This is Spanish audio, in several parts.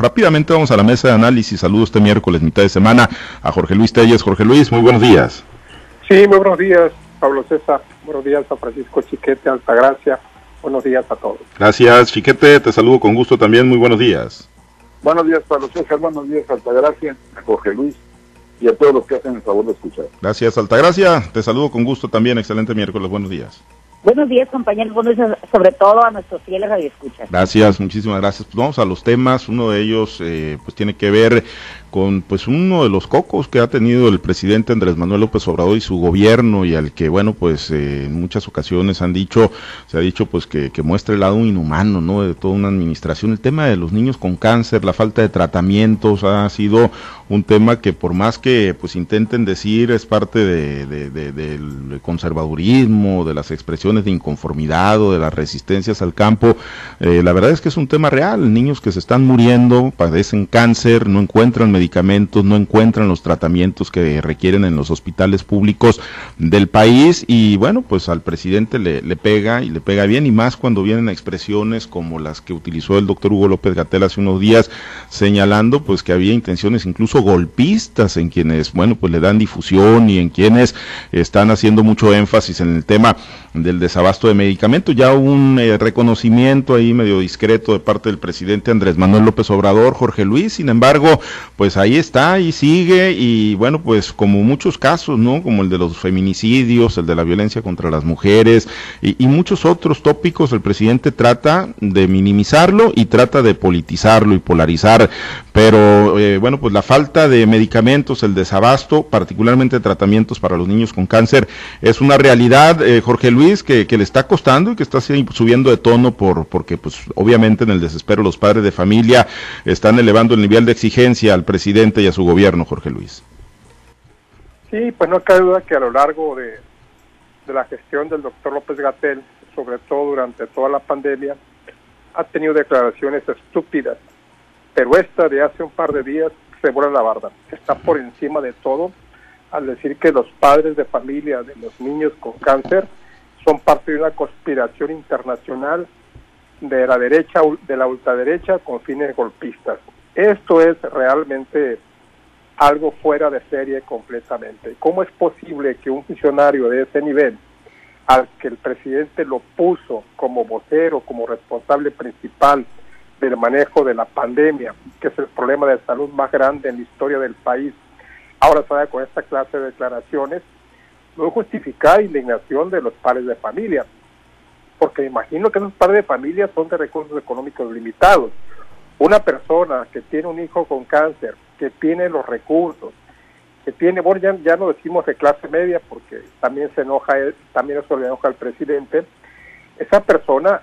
Rápidamente vamos a la mesa de análisis. Saludos este miércoles, mitad de semana, a Jorge Luis Telles. Jorge Luis, muy buenos días. Sí, muy buenos días, Pablo César. Buenos días a Francisco Chiquete, Altagracia. Buenos días a todos. Gracias, Chiquete. Te saludo con gusto también. Muy buenos días. Buenos días, Pablo César. Buenos días, Altagracia, a Jorge Luis y a todos los que hacen el favor de escuchar. Gracias, Altagracia. Te saludo con gusto también. Excelente miércoles. Buenos días. Buenos días, compañeros. Buenos días, sobre todo a nuestros fieles radioescuchas. Gracias, muchísimas gracias. Pues vamos a los temas. Uno de ellos, eh, pues tiene que ver con pues uno de los cocos que ha tenido el presidente Andrés Manuel López Obrador y su gobierno y al que bueno pues eh, en muchas ocasiones han dicho se ha dicho pues que, que muestra el lado inhumano no de toda una administración. El tema de los niños con cáncer la falta de tratamientos ha sido un tema que por más que pues intenten decir es parte de, del conservadurismo de las expresiones de inconformidad o de las resistencias al campo eh, la verdad es que es un tema real. Niños que se están muriendo padecen cáncer no encuentran medicamentos, no encuentran los tratamientos que requieren en los hospitales públicos del país y bueno, pues al presidente le, pega y le pega bien y más cuando vienen expresiones como las que utilizó el doctor Hugo López Gatel hace unos días señalando pues que había intenciones incluso golpistas en quienes, bueno, pues le dan difusión y en quienes están haciendo mucho énfasis en el tema del desabasto de medicamentos. Ya un eh, reconocimiento ahí medio discreto de parte del presidente Andrés Manuel López Obrador, Jorge Luis, sin embargo, pues pues ahí está y sigue y bueno, pues como muchos casos, ¿no? Como el de los feminicidios, el de la violencia contra las mujeres y, muchos otros tópicos, el presidente trata de minimizarlo y trata de politizarlo y polarizar, pero eh, bueno, pues la falta de medicamentos, el desabasto, particularmente tratamientos para los niños con cáncer, es una realidad, eh, Jorge Luis, que, que, le está costando y que está subiendo de tono por, porque pues obviamente en el desespero los padres de familia están elevando el nivel de exigencia al presidente presidente y a su gobierno, Jorge Luis. Sí, pues no cabe duda que a lo largo de, la gestión del doctor López Gatel, sobre todo durante toda la pandemia, ha tenido declaraciones estúpidas, pero esta de hace un par de días se vuelve la barda. Está por encima de todo al decir que los padres de familia de los niños con cáncer son parte de una conspiración internacional de la derecha, de la ultraderecha con fines golpistas. Esto es realmente algo fuera de serie completamente. ¿Cómo es posible que un funcionario de ese nivel, al que el presidente lo puso como vocero, como responsable principal del manejo de la pandemia, que es el problema de salud más grande en la historia del país, ahora salga con esta clase de declaraciones, no justificar indignación de los padres de familia, porque imagino que esos padres de familia son de recursos económicos limitados una persona que tiene un hijo con cáncer, que tiene los recursos, que tiene, bueno, ya, no decimos de clase media porque también se enoja, también eso le enoja al presidente, esa persona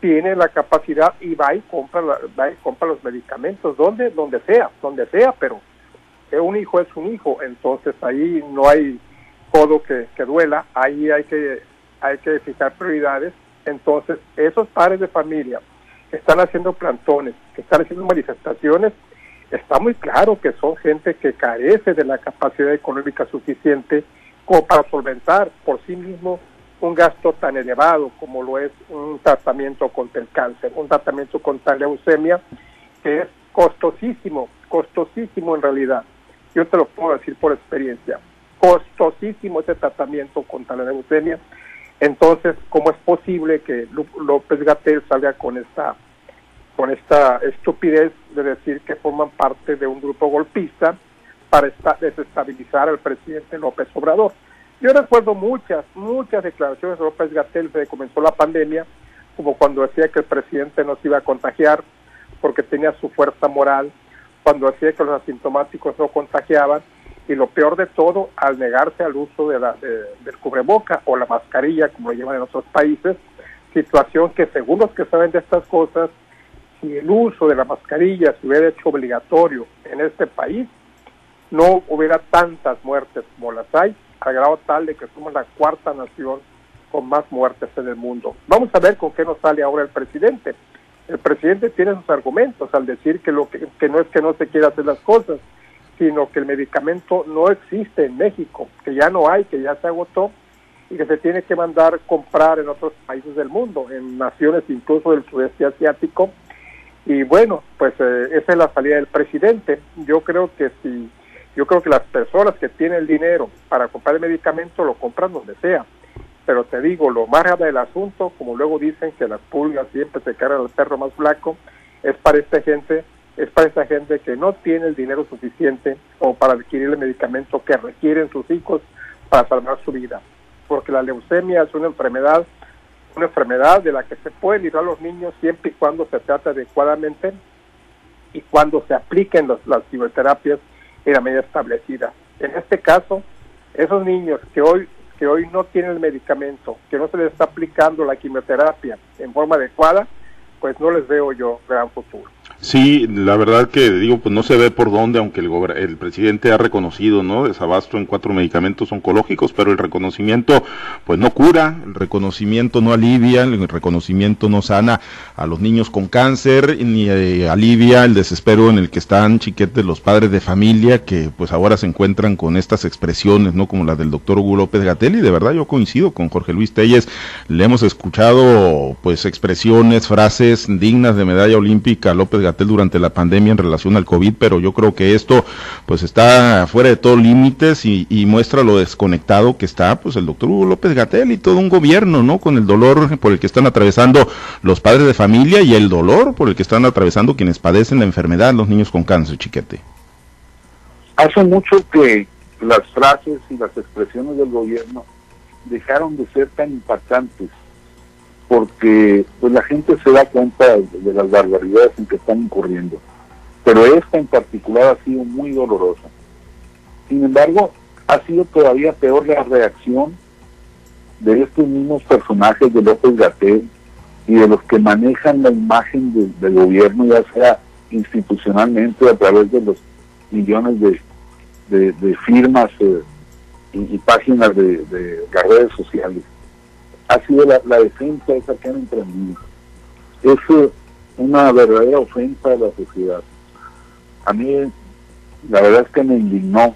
tiene la capacidad y va y compra, va y compra los medicamentos, donde, donde sea, donde sea, pero un hijo es un hijo, entonces ahí no hay codo que, que duela, ahí hay que, hay que fijar prioridades, entonces esos padres de familia están haciendo plantones, que están haciendo manifestaciones, está muy claro que son gente que carece de la capacidad económica suficiente como para solventar por sí mismo un gasto tan elevado como lo es un tratamiento contra el cáncer, un tratamiento contra la leucemia, que es costosísimo, costosísimo en realidad. Yo te lo puedo decir por experiencia, costosísimo ese tratamiento contra la leucemia. Entonces, ¿cómo es posible que López Gatel salga con esta con esta estupidez de decir que forman parte de un grupo golpista para desestabilizar al presidente López Obrador. Yo recuerdo muchas, muchas declaraciones de López Gatel desde que comenzó la pandemia, como cuando decía que el presidente no se iba a contagiar porque tenía su fuerza moral, cuando decía que los asintomáticos no contagiaban, y lo peor de todo, al negarse al uso de la, del cubreboca o la mascarilla, como lo llevan en otros países, situación que según los que saben de estas cosas, si el uso de la mascarilla se hubiera hecho obligatorio en este país, no hubiera tantas muertes como las hay, al grado tal de que somos la cuarta nación con más muertes en el mundo. Vamos a ver con qué nos sale ahora el presidente. El presidente tiene sus argumentos al decir que, lo que, que no es que no se quiera hacer las cosas, sino que el medicamento no existe en México, que ya no hay, que ya se agotó y que se tiene que mandar comprar en otros países del mundo, en naciones incluso del sudeste asiático, Y bueno, pues eh, esa es la salida del presidente. Yo creo que si, yo creo que las personas que tienen el dinero para comprar el medicamento lo compran donde sea. Pero te digo, lo más grave del asunto, como luego dicen que las pulgas siempre se cargan al perro más flaco, es para esta gente, es para esta gente que no tiene el dinero suficiente o para adquirir el medicamento que requieren sus hijos para salvar su vida. Porque la leucemia es una enfermedad una enfermedad de la que se puede librar los niños siempre y cuando se trate adecuadamente y cuando se apliquen las quimioterapias en la medida establecida. En este caso, esos niños que hoy que hoy no tienen el medicamento, que no se les está aplicando la quimioterapia en forma adecuada, pues no les veo yo gran futuro. Sí, la verdad que digo, pues no se ve por dónde, aunque el, el presidente ha reconocido, ¿no? Desabasto en cuatro medicamentos oncológicos, pero el reconocimiento, pues no cura, el reconocimiento no alivia, el reconocimiento no sana a los niños con cáncer, ni eh, alivia el desespero en el que están chiquetes los padres de familia, que pues ahora se encuentran con estas expresiones, ¿no? Como la del doctor Hugo López Gatel, y de verdad yo coincido con Jorge Luis Telles, le hemos escuchado, pues, expresiones, frases dignas de medalla olímpica López Gatel durante la pandemia en relación al COVID, pero yo creo que esto pues está fuera de todos límites y, muestra lo desconectado que está pues el doctor Hugo López Gatel y todo un gobierno, ¿no? Con el dolor por el que están atravesando los padres de familia y el dolor por el que están atravesando quienes padecen la enfermedad, los niños con cáncer, chiquete. Hace mucho que las frases y las expresiones del gobierno dejaron de ser tan impactantes porque pues la gente se da cuenta de, las barbaridades en que están incurriendo. Pero esta en particular ha sido muy dolorosa. Sin embargo, ha sido todavía peor la reacción de estos mismos personajes de López Gatel y de los que manejan la imagen del gobierno, ya sea institucionalmente a través de los millones de, firmas eh, y, páginas de, de las redes sociales ha sido la, defensa de esa que han emprendido. Es eh, una verdadera ofensa a la sociedad. A mí, la verdad es que me indignó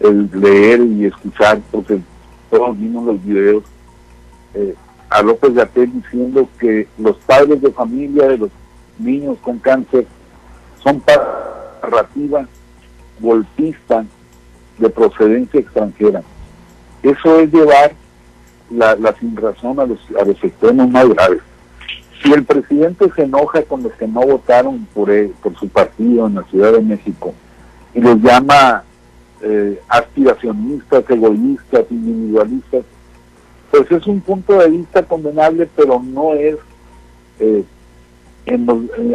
el leer y escuchar, porque todos vimos los videos, eh, a López Gatel diciendo que los padres de familia de los niños con cáncer son narrativa golpista de procedencia extranjera. Eso es llevar la, la sin razón a los, a los extremos más graves. Si el presidente se enoja con los que no votaron por, su partido en la Ciudad de México y los llama eh, aspiracionistas, egoístas, individualistas, pues es un punto de vista condenable, pero no es eh, en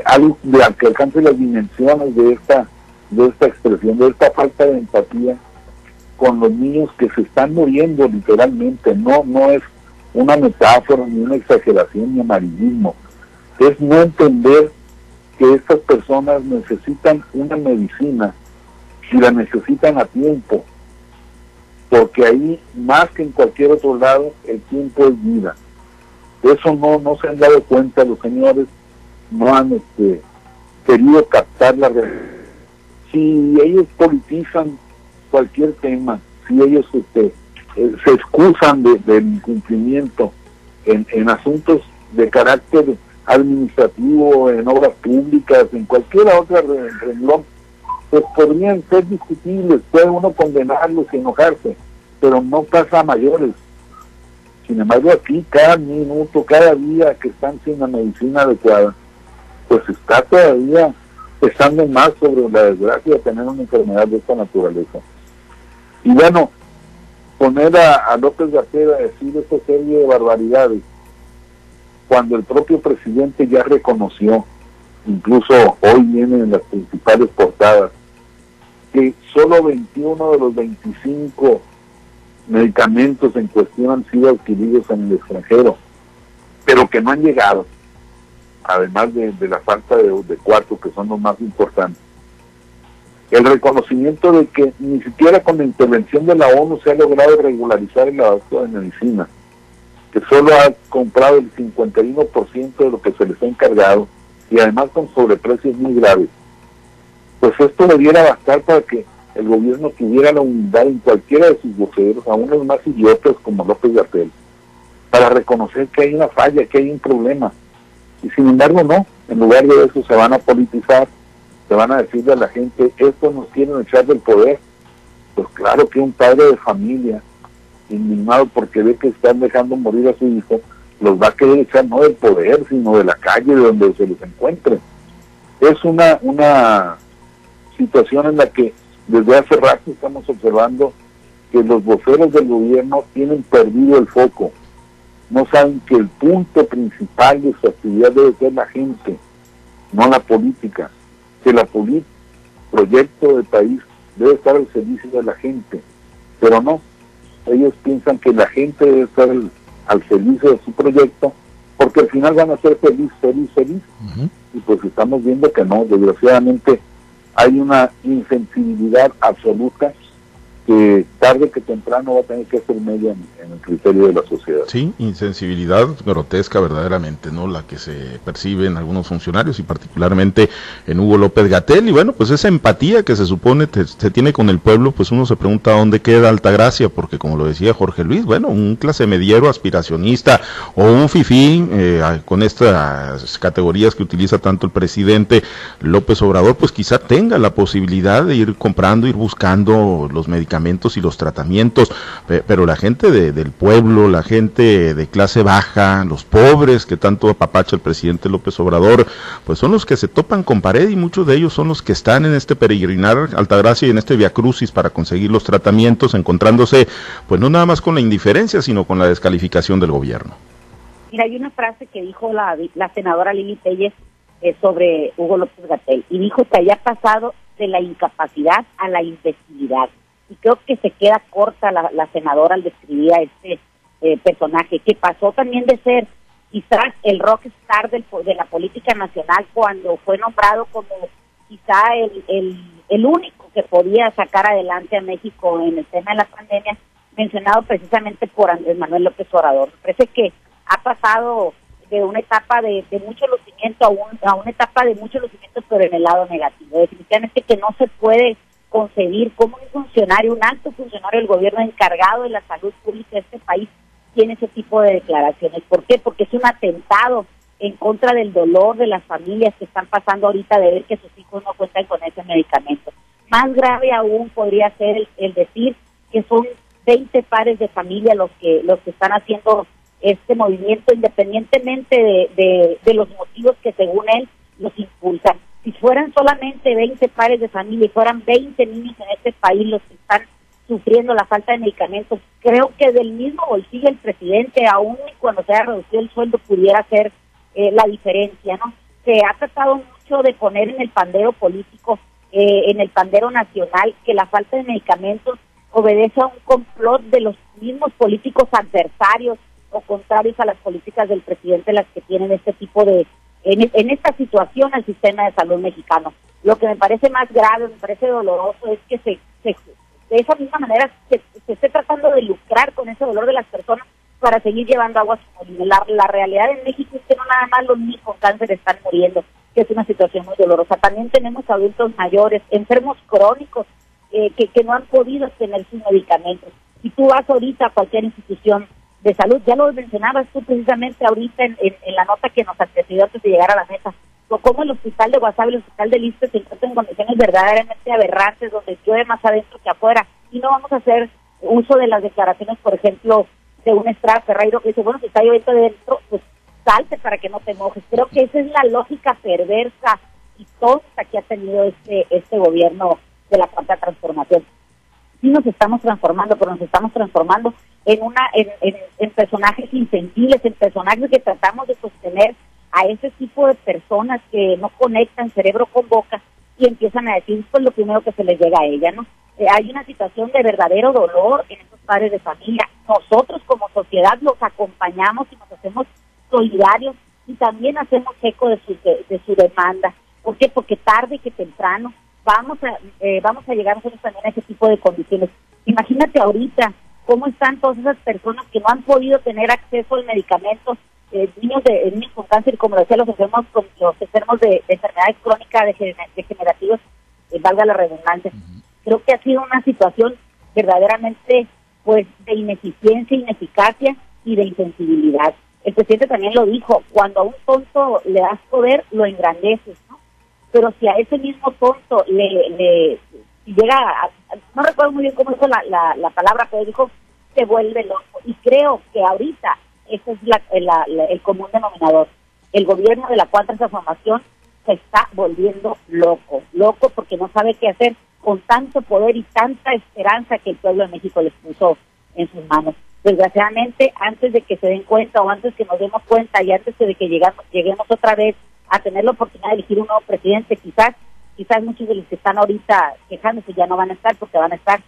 algo de que alcance las dimensiones de esta, de esta expresión, de esta falta de empatía con los niños que se están muriendo literalmente, no, no es una metáfora, ni una exageración, ni amarillismo, es no entender que estas personas necesitan una medicina y la necesitan a tiempo, porque ahí, más que en cualquier otro lado, el tiempo es vida. Eso no, no se han dado cuenta los señores, no han este, querido captar la realidad. Si ellos politizan cualquier tema, si ellos este, eh, se excusan del incumplimiento en, en asuntos de carácter administrativo, en obras públicas, en cualquier otra renglón, pues podrían ser discutibles, puede uno condenarlos y enojarse, pero no pasa a mayores. Sin embargo, aquí cada minuto, cada día que están sin la medicina adecuada, pues está todavía pesando más sobre la desgracia de tener una enfermedad de esta naturaleza. Y bueno, poner a, López García a decir esta serie de barbaridades, cuando el propio presidente ya reconoció, incluso hoy viene en las principales portadas, que solo 21 de los 25 medicamentos en cuestión han sido adquiridos en el extranjero, pero que no han llegado, además de, la falta de, de cuatro que son los más importantes el reconocimiento de que ni siquiera con la intervención de la ONU se ha logrado regularizar el abasto de medicina, que solo ha comprado el 51% de lo que se les ha encargado y además con sobreprecios muy graves. Pues esto debiera bastar para que el gobierno tuviera la humildad en cualquiera de sus voceros, aún los más idiotas como López Gatel, para reconocer que hay una falla, que hay un problema. Y sin embargo no, En lugar de eso se van a politizar, se van a decirle a la gente, esto nos quieren echar del poder. Pues claro que un padre de familia, indignado porque ve que están dejando morir a su hijo, los va a querer echar no del poder, sino de la calle, de donde se les encuentre. Es una, una situación en la que desde hace rato estamos observando que los voceros del gobierno tienen perdido el foco. No saben que el punto principal de su actividad debe ser la gente, no la política. Que la política, proyecto de país debe estar al servicio de la gente, pero no. Ellos piensan que la gente debe estar al, servicio de su proyecto porque al final van a ser feliz, feliz, feliz. Y pues estamos viendo que no, desgraciadamente hay una insensibilidad absoluta que tarde que temprano va a tener que ser media en, el criterio de la sociedad. Sí, insensibilidad grotesca verdaderamente, ¿no? La que se percibe en algunos funcionarios y particularmente en Hugo López Gatel. Y bueno, pues esa empatía que se supone se tiene con el pueblo, pues uno se pregunta dónde queda Altagracia, porque como lo decía Jorge Luis, bueno, un clase mediero aspiracionista o un fifí eh, con estas categorías que utiliza tanto el presidente López Obrador, pues quizá tenga la posibilidad de ir comprando, ir buscando los medicamentos y los tratamientos, pero la gente del pueblo, la gente de clase baja, los pobres que tanto apapacha el presidente López Obrador, pues son los que se topan con pared y muchos de ellos son los que están en este peregrinar Altagracia y en este Via Crucis para conseguir los tratamientos, encontrándose pues no nada más con la indiferencia, sino con la descalificación del gobierno. Mira, hay una frase que dijo la, la senadora Lili Telles eh, sobre Hugo López Gatel y dijo que haya pasado de la incapacidad a la imbecilidad y creo que se queda corta la, senadora al describir a este eh, personaje, que pasó también de ser quizás el rockstar del, de la política nacional cuando fue nombrado como quizá el, el, el único que podía sacar adelante a México en el tema de la pandemia, mencionado precisamente por Andrés Manuel López Obrador. Parece que ha pasado de una etapa de, de mucho lucimiento a, un, a una etapa de mucho lucimiento, pero en el lado negativo. Definitivamente que no se puede concebir cómo un funcionario, un alto funcionario del gobierno encargado de la salud pública de este país tiene ese tipo de declaraciones. ¿Por qué? Porque es un atentado en contra del dolor de las familias que están pasando ahorita de ver que sus hijos no cuentan con ese medicamento. Más grave aún podría ser el, decir que son 20 pares de familia los que los que están haciendo este movimiento independientemente de, de los motivos que según él los impulsan si fueran solamente 20 pares de familia y fueran 20 niños en este país los que están sufriendo la falta de medicamentos, creo que del mismo bolsillo el presidente, aún cuando se haya reducido el sueldo, pudiera hacer eh, la diferencia, ¿no? Se ha tratado mucho de poner en el pandero político, eh, en el pandero nacional, que la falta de medicamentos obedece a un complot de los mismos políticos adversarios o contrarios a las políticas del presidente las que tienen este tipo de, en, esta situación al sistema de salud mexicano. Lo que me parece más grave, me parece doloroso, es que se, de esa misma manera se, esté tratando de lucrar con ese dolor de las personas para seguir llevando agua a su la, la realidad en México es que no nada más los niños con cáncer están muriendo, que es una situación muy dolorosa. También tenemos adultos mayores, enfermos crónicos, eh, que, que no han podido tener sus medicamentos. Si tú vas ahorita a cualquier institución de salud. Ya lo mencionabas tú precisamente ahorita en, la nota que nos antecedió antes de llegar a la mesa. O cómo el hospital de Guasave el hospital de Liste se encuentran en condiciones verdaderamente aberrantes, donde llueve más adentro que afuera. Y no vamos a hacer uso de las declaraciones, por ejemplo, de un Estrada Ferreiro que dice, bueno, si está lloviendo adentro, pues salte para que no te mojes. Creo que esa es la lógica perversa y tonta que ha tenido este, este gobierno de la cuarta transformación. Nos estamos transformando, pero nos estamos transformando en una en, en, personajes insensibles, en personajes que tratamos de sostener a ese tipo de personas que no conectan cerebro con boca y empiezan a decir pues lo primero que se les llega a ella, ¿no? Eh, hay una situación de verdadero dolor en esos padres de familia. Nosotros como sociedad los acompañamos y nos hacemos solidarios y también hacemos eco de su, de, su demanda. ¿Por qué? Porque tarde que temprano vamos a eh, vamos a llegar nosotros también a ese tipo de condiciones. Imagínate ahorita cómo están todas esas personas que no han podido tener acceso al medicamento, eh, niños de niños con cáncer, como decía, los enfermos, con, los enfermos de, enfermedades crónicas degenerativas, eh, valga la redundancia. Creo que ha sido una situación verdaderamente pues de ineficiencia, ineficacia y de insensibilidad. El presidente también lo dijo, cuando a un tonto le das poder, lo engrandeces. Pero si a ese mismo tonto le, le llega, a, no recuerdo muy bien cómo dijo la, la, la palabra, pero dijo, se vuelve loco. Y creo que ahorita ese es la, el común denominador. El gobierno de la cuarta transformación se está volviendo loco, loco porque no sabe qué hacer con tanto poder y tanta esperanza que el pueblo de México les puso en sus manos. Desgraciadamente, antes de que se den cuenta o antes que nos demos cuenta y antes de que llegamos, lleguemos otra vez a tener la oportunidad de elegir un nuevo presidente, quizás, quizás muchos de los que están ahorita quejándose ya no van a estar porque van a estar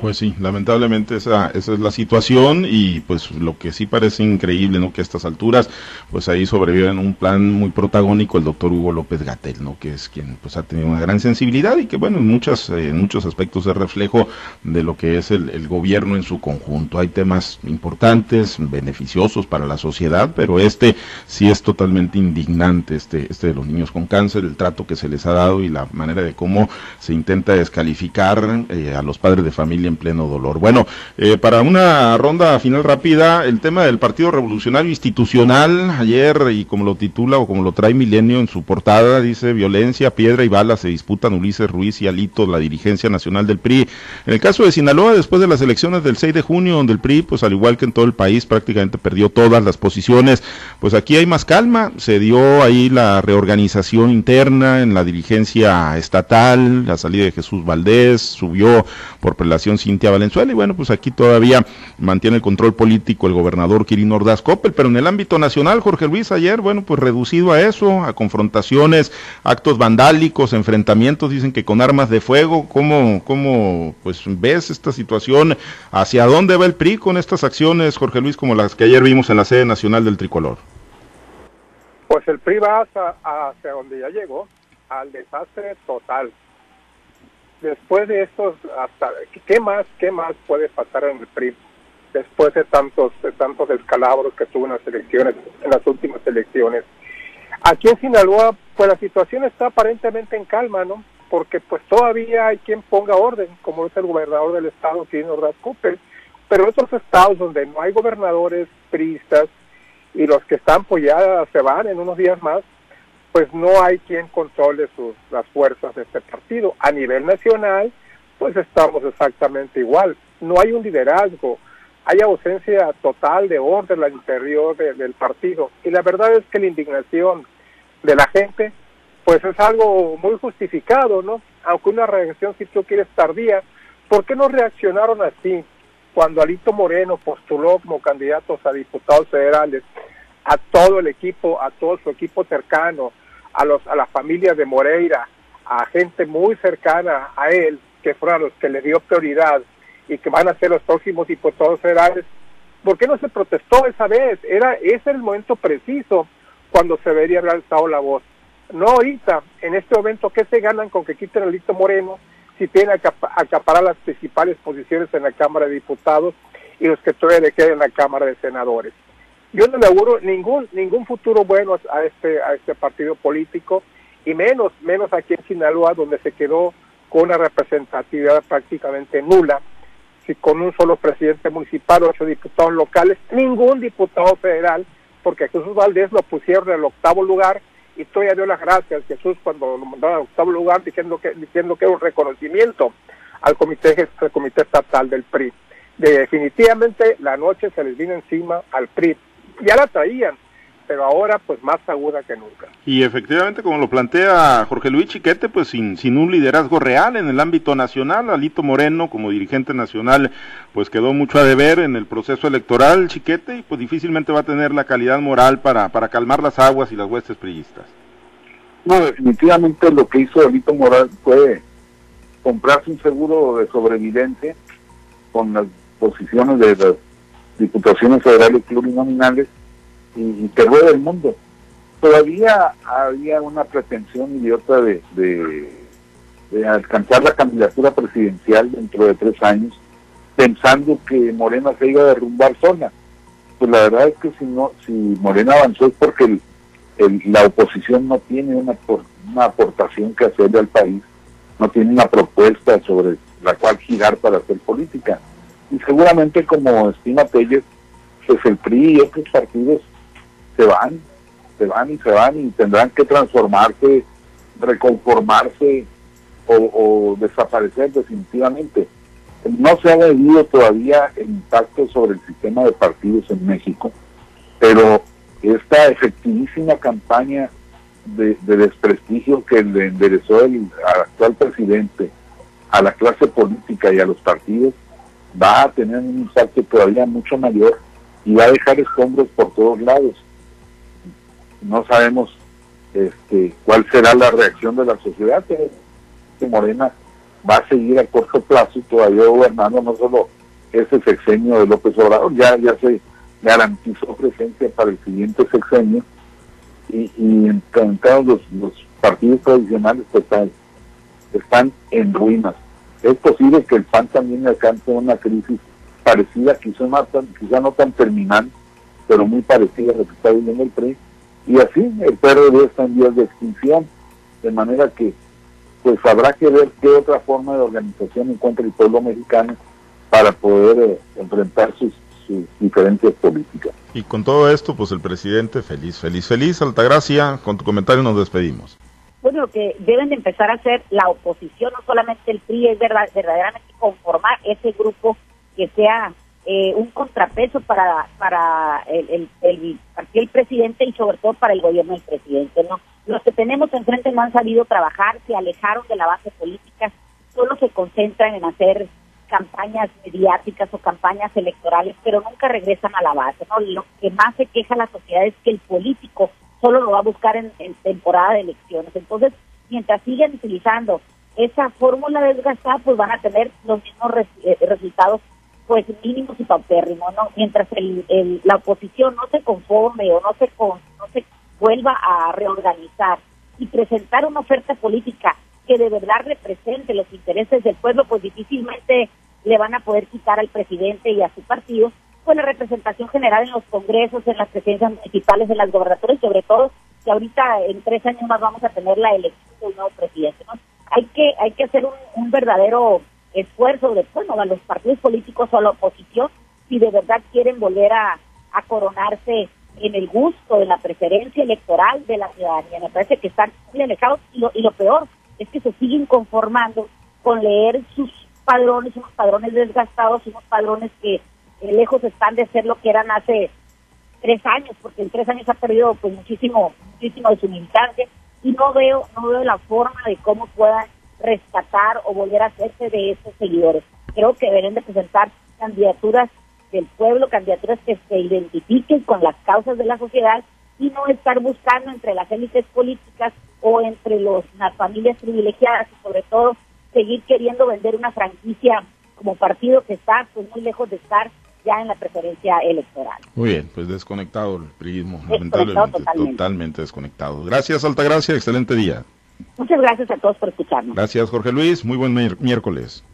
pues sí, lamentablemente esa, esa es la situación y pues lo que sí parece increíble, ¿no? Que a estas alturas, pues ahí sobrevive en un plan muy protagónico el doctor Hugo López Gatel, ¿no? Que es quien pues ha tenido una gran sensibilidad y que bueno, en, muchas, eh, muchos aspectos es reflejo de lo que es el, el gobierno en su conjunto. Hay temas importantes, beneficiosos para la sociedad, pero este sí es totalmente indignante, este, este de los niños con cáncer, el trato que se les ha dado y la manera de cómo se intenta descalificar eh, a los padres de familia en pleno dolor. Bueno, eh, para una ronda final rápida, el tema del Partido Revolucionario Institucional, ayer, y como lo titula o como lo trae Milenio en su portada, dice violencia, piedra y bala se disputan Ulises Ruiz y Alito, la dirigencia nacional del PRI. En el caso de Sinaloa, después de las elecciones del 6 de junio, donde el PRI, pues al igual que en todo el país, prácticamente perdió todas las posiciones, pues aquí hay más calma, se dio ahí la reorganización interna en la dirigencia estatal, la salida de Jesús Valdés, su subió por prelación Cintia Valenzuela y bueno, pues aquí todavía mantiene el control político el gobernador Quirino Ordaz Coppel, pero en el ámbito nacional, Jorge Luis, ayer, bueno, pues reducido a eso, a confrontaciones, actos vandálicos, enfrentamientos, dicen que con armas de fuego, ¿cómo, cómo pues ves esta situación? ¿Hacia dónde va el PRI con estas acciones, Jorge Luis, como las que ayer vimos en la sede nacional del Tricolor? Pues el PRI va hacia, hacia donde ya llegó, al desastre total después de estos, hasta qué más, qué más puede pasar en el PRI después de tantos, de tantos descalabros que tuvo en las elecciones, en las últimas elecciones. Aquí en Sinaloa, pues la situación está aparentemente en calma, ¿no? Porque pues todavía hay quien ponga orden, como es el gobernador del estado, Tino Ordaz Cooper, pero en otros estados donde no hay gobernadores priistas y los que están pues ya se van en unos días más, pues no hay quien controle sus, las fuerzas de este partido. A nivel nacional, pues estamos exactamente igual. No hay un liderazgo, hay ausencia total de orden al interior del partido. Y la verdad es que la indignación de la gente, pues es algo muy justificado, ¿no? Aunque una reacción, si tú quieres, tardía. ¿Por qué no reaccionaron así cuando Alito Moreno postuló como candidatos a diputados federales a todo el equipo, a todo su equipo cercano, a, los, a las familias de Moreira, a gente muy cercana a él, que fueron los que le dio prioridad y que van a ser los próximos diputados federales, ¿por qué no se protestó esa vez? Era ese el momento preciso cuando se debería haber alzado la voz. No ahorita, en este momento, ¿qué se ganan con que quiten a Lito Moreno si tienen que acaparar las principales posiciones en la Cámara de Diputados y los que todavía le queden en la Cámara de Senadores? Yo no le auguro ningún ningún futuro bueno a este a este partido político y menos menos aquí en Sinaloa donde se quedó con una representatividad prácticamente nula si con un solo presidente municipal ocho diputados locales ningún diputado federal porque Jesús Valdés lo pusieron en el octavo lugar y todavía dio las gracias Jesús cuando lo mandaron al octavo lugar diciendo que diciendo que era un reconocimiento al comité al comité estatal del PRI definitivamente la noche se les vino encima al PRI ya la traían, pero ahora pues más aguda que nunca. Y efectivamente, como lo plantea Jorge Luis Chiquete, pues sin, sin un liderazgo real en el ámbito nacional, Alito Moreno como dirigente nacional pues quedó mucho a deber en el proceso electoral Chiquete y pues difícilmente va a tener la calidad moral para, para calmar las aguas y las huestes priistas. No, definitivamente lo que hizo Alito Morales fue comprarse un seguro de sobrevivencia con las posiciones de las diputaciones federales plurinominales y, que rueda el mundo. Todavía había una pretensión idiota de, de, de alcanzar la candidatura presidencial dentro de tres años, pensando que Morena se iba a derrumbar sola. Pues la verdad es que si no, si Morena avanzó es porque el, la oposición no tiene una, una aportación que hacerle al país, no tiene una propuesta sobre la cual girar para hacer política y seguramente como estima Telles, pues el PRI y otros partidos se van, se van y se van y tendrán que transformarse, reconformarse o, desaparecer definitivamente. No se ha medido todavía el impacto sobre el sistema de partidos en México, pero esta efectivísima campaña de, desprestigio que le enderezó el actual presidente a la clase política y a los partidos va a tener un impacto todavía mucho mayor y va a dejar escombros por todos lados. No sabemos este, cuál será la reacción de la sociedad, pero que Morena va a seguir a corto plazo todavía gobernando no solo ese sexenio de López Obrador, ya, ya se garantizó presencia para el siguiente sexenio y, y en, los, los partidos tradicionales pues, están en ruinas. Es posible que el PAN también alcance una crisis parecida, quizá, quizá no tan terminal, pero muy parecida a lo que está viviendo el PRI. Y así el PRD está en vías de extinción, de manera que pues habrá que ver qué otra forma de organización encuentra el pueblo mexicano para poder eh, enfrentar sus, sus diferencias políticas. Y con todo esto, pues el presidente feliz, feliz, feliz. Altagracia, con tu comentario nos despedimos bueno, lo que deben de empezar a hacer la oposición, no solamente el PRI, es verdad, verdaderamente conformar ese grupo que sea eh, un contrapeso para para el, el, el, presidente y sobre todo para el gobierno del presidente. no Los que tenemos enfrente no han sabido trabajar, se alejaron de la base política, solo se concentran en hacer campañas mediáticas o campañas electorales, pero nunca regresan a la base. ¿no? Lo que más se queja la sociedad es que el político solo lo va a buscar en, temporada de elecciones. Entonces, mientras siguen utilizando esa fórmula desgastada, pues van a tener los mismos eh, resultados pues mínimos y paupérrimos, ¿no? Mientras el, la oposición no se conforme o no se, con, no se vuelva a reorganizar y presentar una oferta política que de verdad represente los intereses del pueblo, pues difícilmente le van a poder quitar al presidente y a su partido pues la representación general en los congresos, en las presidencias municipales, en las gobernaturas, sobre todo que ahorita en tres años más vamos a tener la elección de un nuevo presidente. Hay que hay que hacer un, verdadero esfuerzo de bueno, a los partidos políticos o a la oposición si de verdad quieren volver a, a coronarse en el gusto de la preferencia electoral de la ciudadanía. Me parece que están muy alejados y lo, y lo peor es que se siguen conformando con leer sus padrones, unos padrones desgastados, unos padrones que lejos están de ser lo que eran hace tres años, porque en tres años ha perdido pues muchísimo, muchísimo de su militancia y no veo, no veo la forma de cómo puedan rescatar o volver a hacerse de esos seguidores. Creo que deben de presentar candidaturas del pueblo, candidaturas que se identifiquen con las causas de la sociedad y no estar buscando entre las élites políticas o entre los, las familias privilegiadas y sobre todo seguir queriendo vender una franquicia como partido que está pues muy lejos de estar ya en la preferencia electoral. Muy bien, pues desconectado el prismo, lamentablemente, totalmente. desconectado. Gracias, Altagracia, excelente día. Muchas gracias a todos por escucharnos. Gracias, Jorge Luis, muy buen miércoles.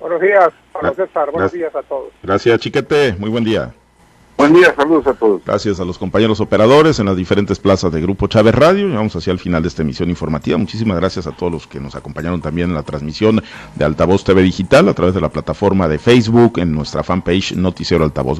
Buenos días, César, buenos días a todos. Gracias, Chiquete, muy buen día. Buen día, saludos a todos. Gracias a los compañeros operadores en las diferentes plazas de Grupo Chávez Radio. vamos hacia el final de esta emisión informativa. Muchísimas gracias a todos los que nos acompañaron también en la transmisión de Altavoz TV Digital a través de la plataforma de Facebook en nuestra fanpage Noticiero Altavoz.